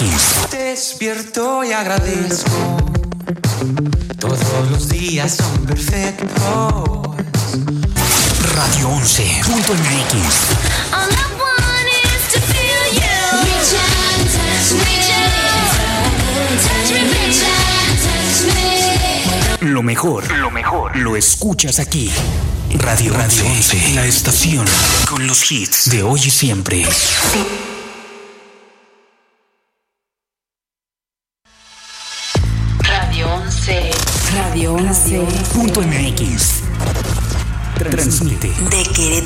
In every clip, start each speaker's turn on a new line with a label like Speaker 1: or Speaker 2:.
Speaker 1: MX.
Speaker 2: Despierto y agradezco. Todos los días son perfectos.
Speaker 1: Radio 11.mx.
Speaker 3: All I want is to feel you. Reach out, touch me. Touch me, reach out, touch me.
Speaker 1: Lo mejor, lo mejor, lo escuchas aquí. Radio Radio 11, la estación con los hits de hoy y siempre.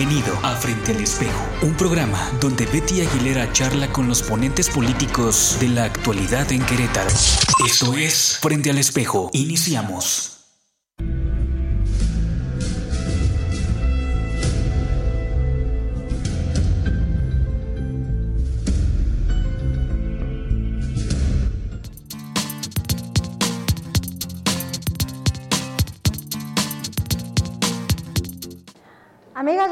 Speaker 1: Bienvenido a Frente al Espejo, un programa donde Betty Aguilera charla con los ponentes políticos de la actualidad en Querétaro. Esto es Frente al Espejo. Iniciamos.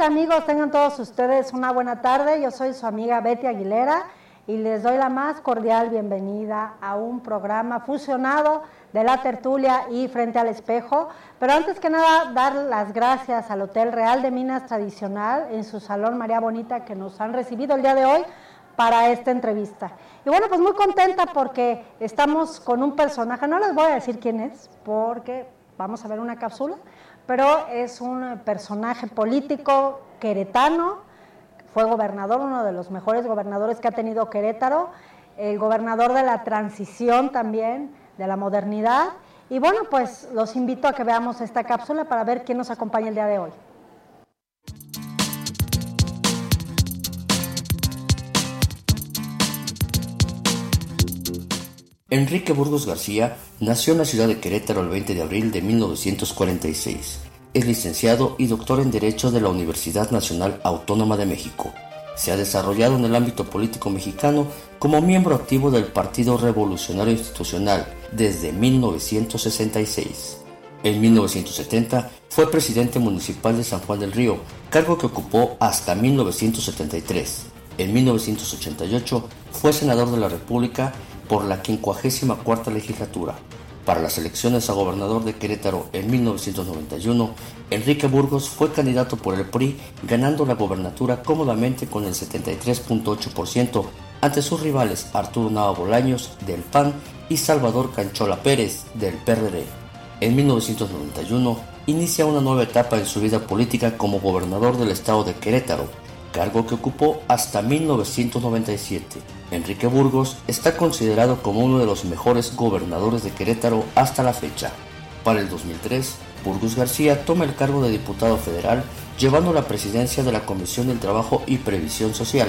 Speaker 4: Amigos, tengan todos ustedes una buena tarde. Yo soy su amiga Betty Aguilera y les doy la más cordial bienvenida a un programa fusionado de la tertulia y frente al espejo. Pero antes que nada, dar las gracias al Hotel Real de Minas Tradicional en su Salón María Bonita que nos han recibido el día de hoy para esta entrevista. Y bueno, pues muy contenta porque estamos con un personaje, no les voy a decir quién es, porque vamos a ver una cápsula, pero es un personaje político queretano, fue gobernador, uno de los mejores gobernadores que ha tenido Querétaro, el gobernador de la transición también, de la modernidad. Y bueno, pues los invito a que veamos esta cápsula para ver quién nos acompaña el día de hoy.
Speaker 5: Enrique Burgos García nació en la ciudad de Querétaro el 20 de abril de 1946. Es licenciado y doctor en Derecho de la Universidad Nacional Autónoma de México. Se ha desarrollado en el ámbito político mexicano como miembro activo del Partido Revolucionario Institucional desde 1966. En 1970 fue presidente municipal de San Juan del Río, cargo que ocupó hasta 1973. En 1988 fue senador de la República por la 54 legislatura. Para las elecciones a gobernador de Querétaro en 1991, Enrique Burgos fue candidato por el PRI, ganando la gobernatura cómodamente con el 73.8% ante sus rivales Arturo Nava Bolaños del PAN y Salvador Canchola Pérez del PRD. En 1991 inicia una nueva etapa en su vida política como gobernador del estado de Querétaro, cargo que ocupó hasta 1997. Enrique Burgos está considerado como uno de los mejores gobernadores de Querétaro hasta la fecha. Para el 2003, Burgos García toma el cargo de diputado federal, llevando la presidencia de la Comisión del Trabajo y Previsión Social.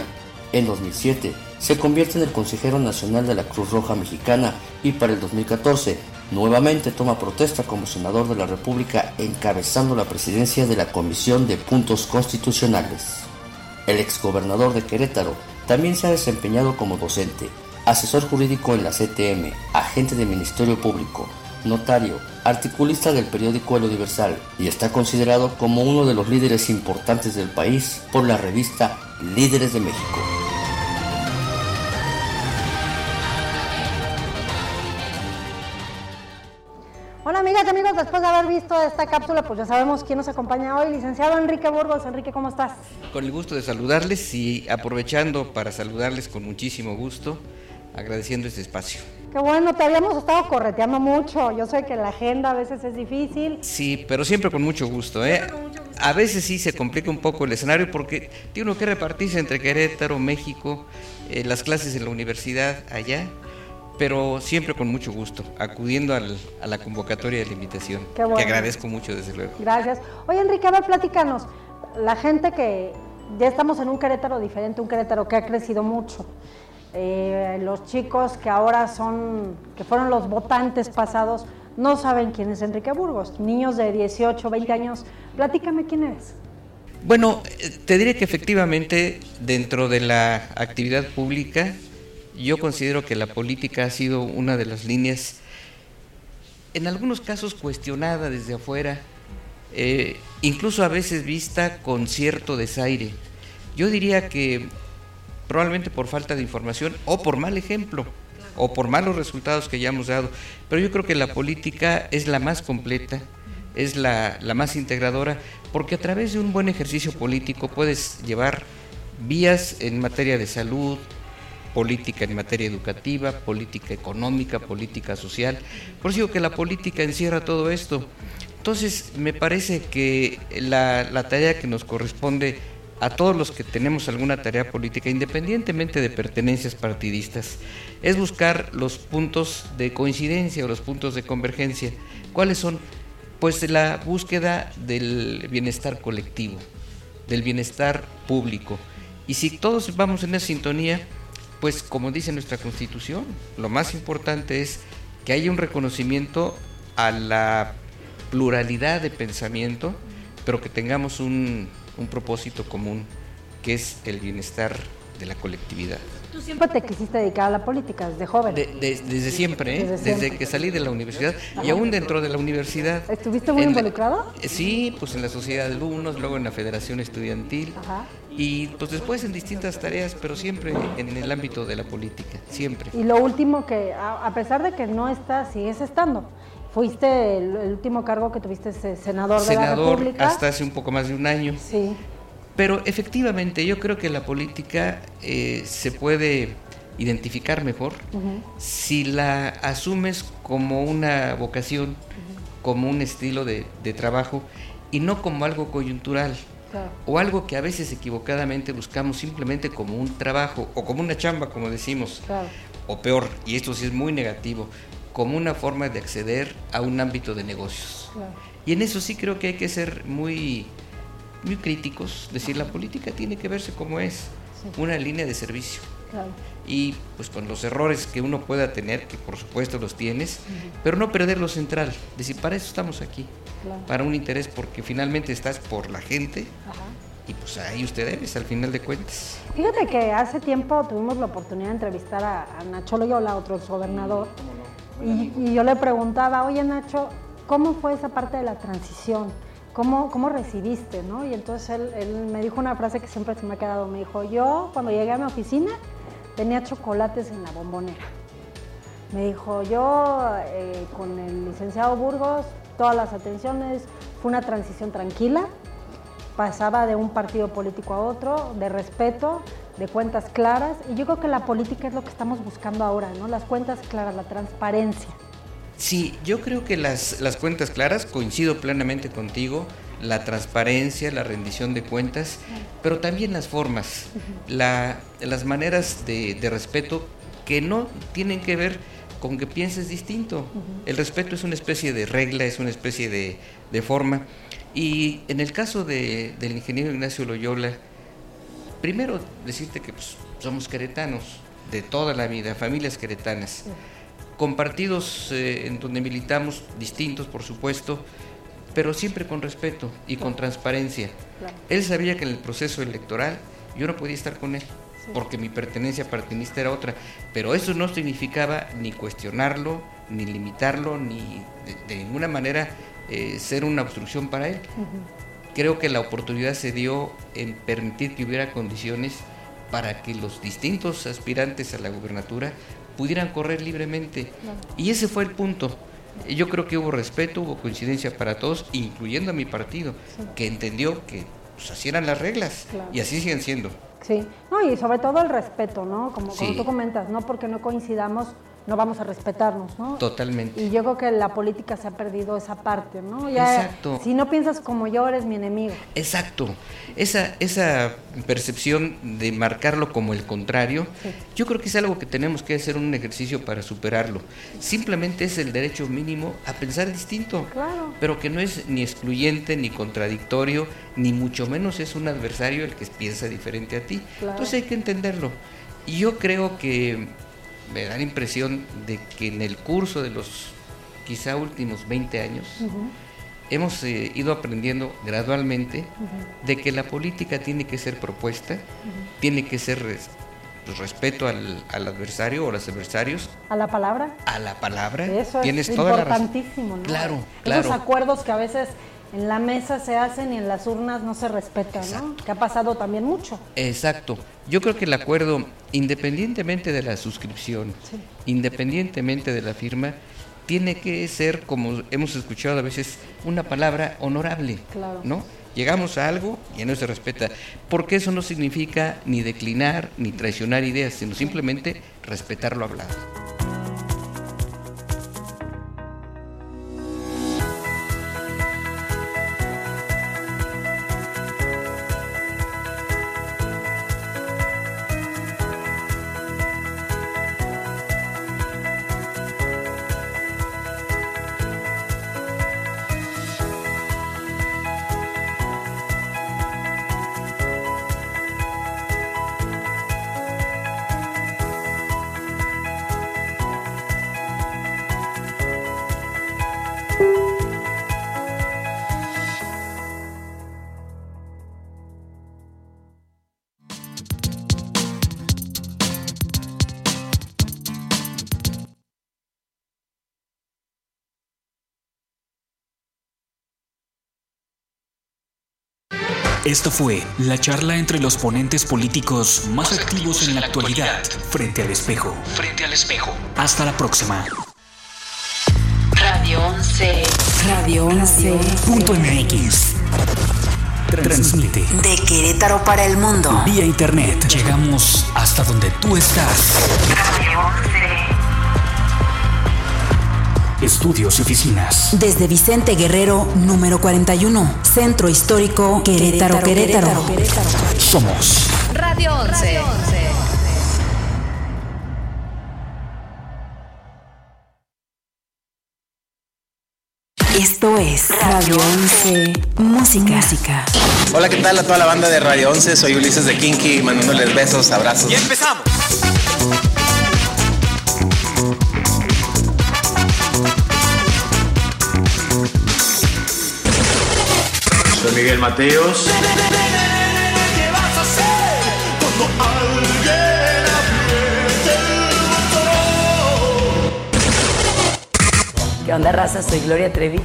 Speaker 5: En 2007, se convierte en el consejero nacional de la Cruz Roja Mexicana y para el 2014, nuevamente toma protesta como senador de la República encabezando la presidencia de la Comisión de Puntos Constitucionales. El exgobernador de Querétaro también se ha desempeñado como docente, asesor jurídico en la CTM, agente de Ministerio Público, notario, articulista del periódico El Universal y está considerado como uno de los líderes importantes del país por la revista Líderes de México.
Speaker 4: Amigos, después de haber visto esta cápsula, pues ya sabemos quién nos acompaña hoy. Licenciado Enrique Burgos. Enrique, ¿cómo estás?
Speaker 6: Con el gusto de saludarles y aprovechando para saludarles con muchísimo gusto, agradeciendo este espacio.
Speaker 4: Qué bueno, te habíamos estado correteando mucho. Yo sé que la agenda a veces es difícil.
Speaker 6: Sí, pero siempre con mucho gusto. ¿eh? A veces sí se complica un poco el escenario porque tiene uno que repartirse entre Querétaro, México, eh, las clases en la universidad allá, pero siempre con mucho gusto, acudiendo al- a la convocatoria de la invitación,
Speaker 4: Qué bueno.
Speaker 6: que agradezco mucho desde luego.
Speaker 4: Gracias. Oye, Enrique, a ver, platícanos. La gente que ya estamos en un Querétaro diferente, un Querétaro que ha crecido mucho. Eh, los chicos que ahora son, que fueron los votantes pasados, no saben quién es Enrique Burgos. Niños de 18, 20 años, platícame quién eres.
Speaker 6: Bueno, eh, te diré que efectivamente dentro de la actividad pública, yo considero que la política ha sido una de las líneas, en algunos casos cuestionada desde afuera, eh, incluso a veces vista con cierto desaire. Yo diría que probablemente por falta de información o por mal ejemplo o por malos resultados que ya hemos dado, pero yo creo que la política es la más completa, es la, la más integradora, porque a través de un buen ejercicio político puedes llevar vías en materia de salud, política en materia educativa, política económica, política social. Por eso digo que la política encierra todo esto. Entonces, me parece que la, la tarea que nos corresponde a todos los que tenemos alguna tarea política, independientemente de pertenencias partidistas, es buscar los puntos de coincidencia o los puntos de convergencia. ¿Cuáles son? Pues la búsqueda del bienestar colectivo, del bienestar público. Y si todos vamos en esa sintonía, pues como dice nuestra constitución, lo más importante es que haya un reconocimiento a la pluralidad de pensamiento, pero que tengamos un, un propósito común, que es el bienestar de la colectividad.
Speaker 4: Tú siempre te quisiste dedicar a la política desde joven.
Speaker 6: De- de- desde siempre, ¿eh?
Speaker 4: Desde
Speaker 6: desde,
Speaker 4: siempre.
Speaker 6: que salí de la universidad y aún dentro de la universidad.
Speaker 4: ¿Estuviste muy
Speaker 6: En la-
Speaker 4: involucrado?
Speaker 6: eh, sí, pues en la sociedad de alumnos, luego en la federación estudiantil
Speaker 4: Ajá.
Speaker 6: y pues después en distintas tareas, pero siempre en el ámbito de la política, siempre.
Speaker 4: Y lo último que, a, pesar de que no estás, sigues estando. Fuiste el, el último cargo que tuviste ese senador, de la
Speaker 6: Senador
Speaker 4: República.
Speaker 6: hasta hace un poco más de un año.
Speaker 4: Sí,
Speaker 6: Pero efectivamente yo creo que la política eh, se puede identificar mejor si la asumes como una vocación, como un estilo de, de trabajo y no como algo coyuntural
Speaker 4: claro.
Speaker 6: o algo que a veces equivocadamente buscamos simplemente como un trabajo o como una chamba, como decimos,
Speaker 4: Claro.
Speaker 6: o peor, y esto sí es muy negativo, como una forma de acceder a un ámbito de negocios.
Speaker 4: Claro.
Speaker 6: Y en eso sí creo que hay que ser muy, muy críticos, decir, la política tiene que verse como es,
Speaker 4: Sí.
Speaker 6: una línea de servicio.
Speaker 4: Claro.
Speaker 6: Y pues con los errores que uno pueda tener, que por supuesto los tienes, pero no perder lo central, decir, para eso estamos aquí,
Speaker 4: Claro.
Speaker 6: para un interés, porque finalmente estás por la gente
Speaker 4: Ajá.
Speaker 6: y pues ahí usted debes al final de cuentas.
Speaker 4: Fíjate que hace tiempo tuvimos la oportunidad de entrevistar a, a Nacho Loyola, otro gobernador, y, y yo le preguntaba, oye Nacho, ¿cómo fue esa parte de la transición? ¿Cómo, cómo recibiste? ¿no? Y entonces él, él me dijo una frase que siempre se me ha quedado, me dijo, yo cuando llegué a mi oficina tenía chocolates en la bombonera. Me dijo, yo eh, con el licenciado Burgos, todas las atenciones, fue una transición tranquila, pasaba de un partido político a otro, de respeto, de cuentas claras, y yo creo que la política es lo que estamos buscando ahora, ¿no? Las cuentas claras, la transparencia.
Speaker 6: Sí, yo creo que las, las cuentas claras, coincido plenamente contigo, la transparencia, la rendición de cuentas, pero también las formas, la- las maneras de, de respeto que no tienen que ver con que pienses distinto. El respeto es una especie de regla, es una especie de, de forma. Y en el caso de- del ingeniero Ignacio Loyola, primero decirte que pues, somos queretanos de toda la vida, familias queretanas, con partidos eh, en donde militamos distintos, por supuesto, pero siempre con respeto y con transparencia.
Speaker 4: Claro.
Speaker 6: Él sabía que en el proceso electoral yo no podía estar con él, porque mi pertenencia partidista era otra, pero eso no significaba ni cuestionarlo, ni limitarlo, ni de, de ninguna manera eh, ser una obstrucción para él. Creo que la oportunidad se dio en permitir que hubiera condiciones para que los distintos aspirantes a la gubernatura pudieran correr libremente. Y ese fue el punto. Yo creo que hubo respeto, hubo coincidencia para todos, incluyendo a mi partido, que entendió que pues, así eran las reglas
Speaker 4: Claro.
Speaker 6: y así siguen siendo.
Speaker 4: Sí, no, y sobre todo el respeto, ¿no? Como, como tú comentas, no porque no coincidamos, no vamos a respetarnos, ¿no?
Speaker 6: Totalmente.
Speaker 4: Y yo creo que la política se ha perdido esa parte, ¿no? Ya,
Speaker 6: Exacto.
Speaker 4: Si no piensas como yo, eres mi enemigo.
Speaker 6: Exacto. Esa, esa percepción de marcarlo como el contrario, yo creo que es algo que tenemos que hacer un ejercicio para superarlo. Simplemente es el derecho mínimo a pensar distinto,
Speaker 4: Claro.
Speaker 6: pero que no es ni excluyente, ni contradictorio, ni mucho menos es un adversario el que piensa diferente a ti.
Speaker 4: Claro.
Speaker 6: Entonces hay que entenderlo. Y yo creo que me da la impresión de que en el curso de los quizá últimos 20 años, hemos eh, ido aprendiendo gradualmente de que la política tiene que ser propuesta, tiene que ser res- pues, respeto al, al adversario o a los adversarios,
Speaker 4: ¿A la palabra?
Speaker 6: a la palabra.
Speaker 4: Eso
Speaker 6: Tienes
Speaker 4: es
Speaker 6: toda la
Speaker 4: importantísimo, ¿no?
Speaker 6: Claro,
Speaker 4: Esos
Speaker 6: claro.
Speaker 4: acuerdos que a veces en la mesa se hacen y en las urnas no se respetan, ¿no? Que ha pasado también mucho.
Speaker 6: Exacto. Yo creo que el acuerdo, independientemente de la suscripción, independientemente de la firma, tiene que ser, como hemos escuchado a veces, una palabra honorable.
Speaker 4: Claro.
Speaker 6: ¿No? Llegamos a algo y no se respeta. Porque eso no significa ni declinar ni traicionar ideas, sino simplemente respetar lo hablado.
Speaker 1: Esto fue la charla entre los ponentes políticos más activos en la actualidad, frente al espejo. Frente al espejo. Hasta la próxima.
Speaker 7: Radio 11.
Speaker 8: Radio 11.
Speaker 1: Punto MX. Transmite
Speaker 8: De Querétaro para el mundo.
Speaker 1: vía internet. Llegamos hasta donde tú estás.
Speaker 7: Radio 11.
Speaker 1: Estudios y oficinas.
Speaker 8: Desde Vicente Guerrero, número 41. Centro Histórico Querétaro, Querétaro.
Speaker 1: Somos
Speaker 9: Radio 11.
Speaker 8: Esto es Radio 11 Música. Música.
Speaker 10: Hola, ¿qué tal a toda la banda de Radio 11? Soy Ulises de Kinky, mandándoles besos, abrazos.
Speaker 2: empezamos.
Speaker 11: Soy Miguel Mateos.
Speaker 9: ¿Qué onda, raza? Soy Gloria Trevi.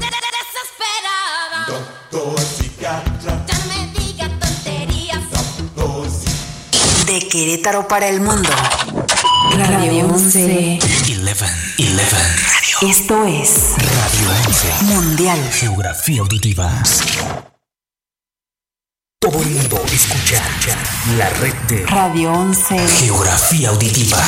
Speaker 8: De Querétaro para el mundo. Radio 11.
Speaker 1: 11. 11.
Speaker 8: Esto es
Speaker 1: Radio 11.
Speaker 8: Mundial.
Speaker 1: Geografía auditiva. Todo el mundo escucha la red de
Speaker 8: Radio 11.
Speaker 1: Geografía auditiva.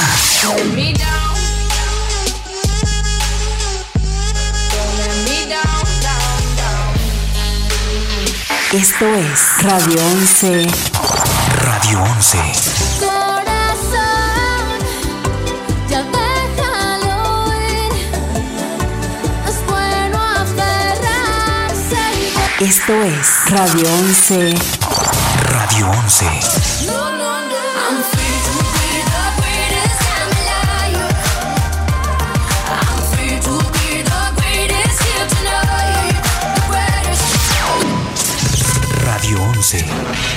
Speaker 8: Esto es Radio 11.
Speaker 1: Radio 11.
Speaker 3: Corazón, ya déjalo ir. Es bueno aferrarse.
Speaker 8: Esto es Radio 11.
Speaker 1: Radio 11.
Speaker 3: No, no, no. I'm free to be the greatest I'm alive. I'm free to be the greatest here tonight. The greatest.
Speaker 1: Radio 11.